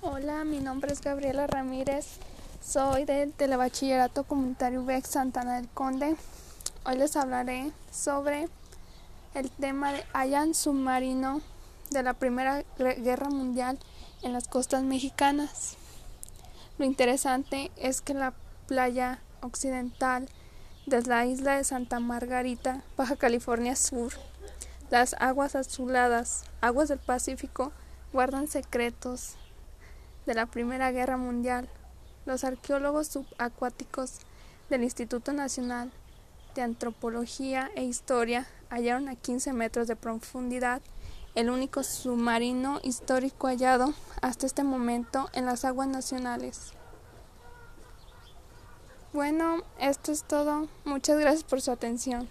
Hola, mi nombre es Gabriela Ramírez, soy del Telebachillerato Comunitario UBEX Santana del Conde. Hoy les hablaré sobre el tema de Allan submarino de la Primera Guerra Mundial en las costas mexicanas. Lo interesante es que la playa occidental de la isla de Santa Margarita, Baja California Sur, las aguas azuladas, aguas del Pacífico, guardan secretos de la Primera Guerra Mundial. Los arqueólogos subacuáticos del Instituto Nacional de Antropología e Historia hallaron a 15 metros de profundidad el único submarino histórico hallado hasta este momento en las aguas nacionales. Bueno, esto es todo. Muchas gracias por su atención.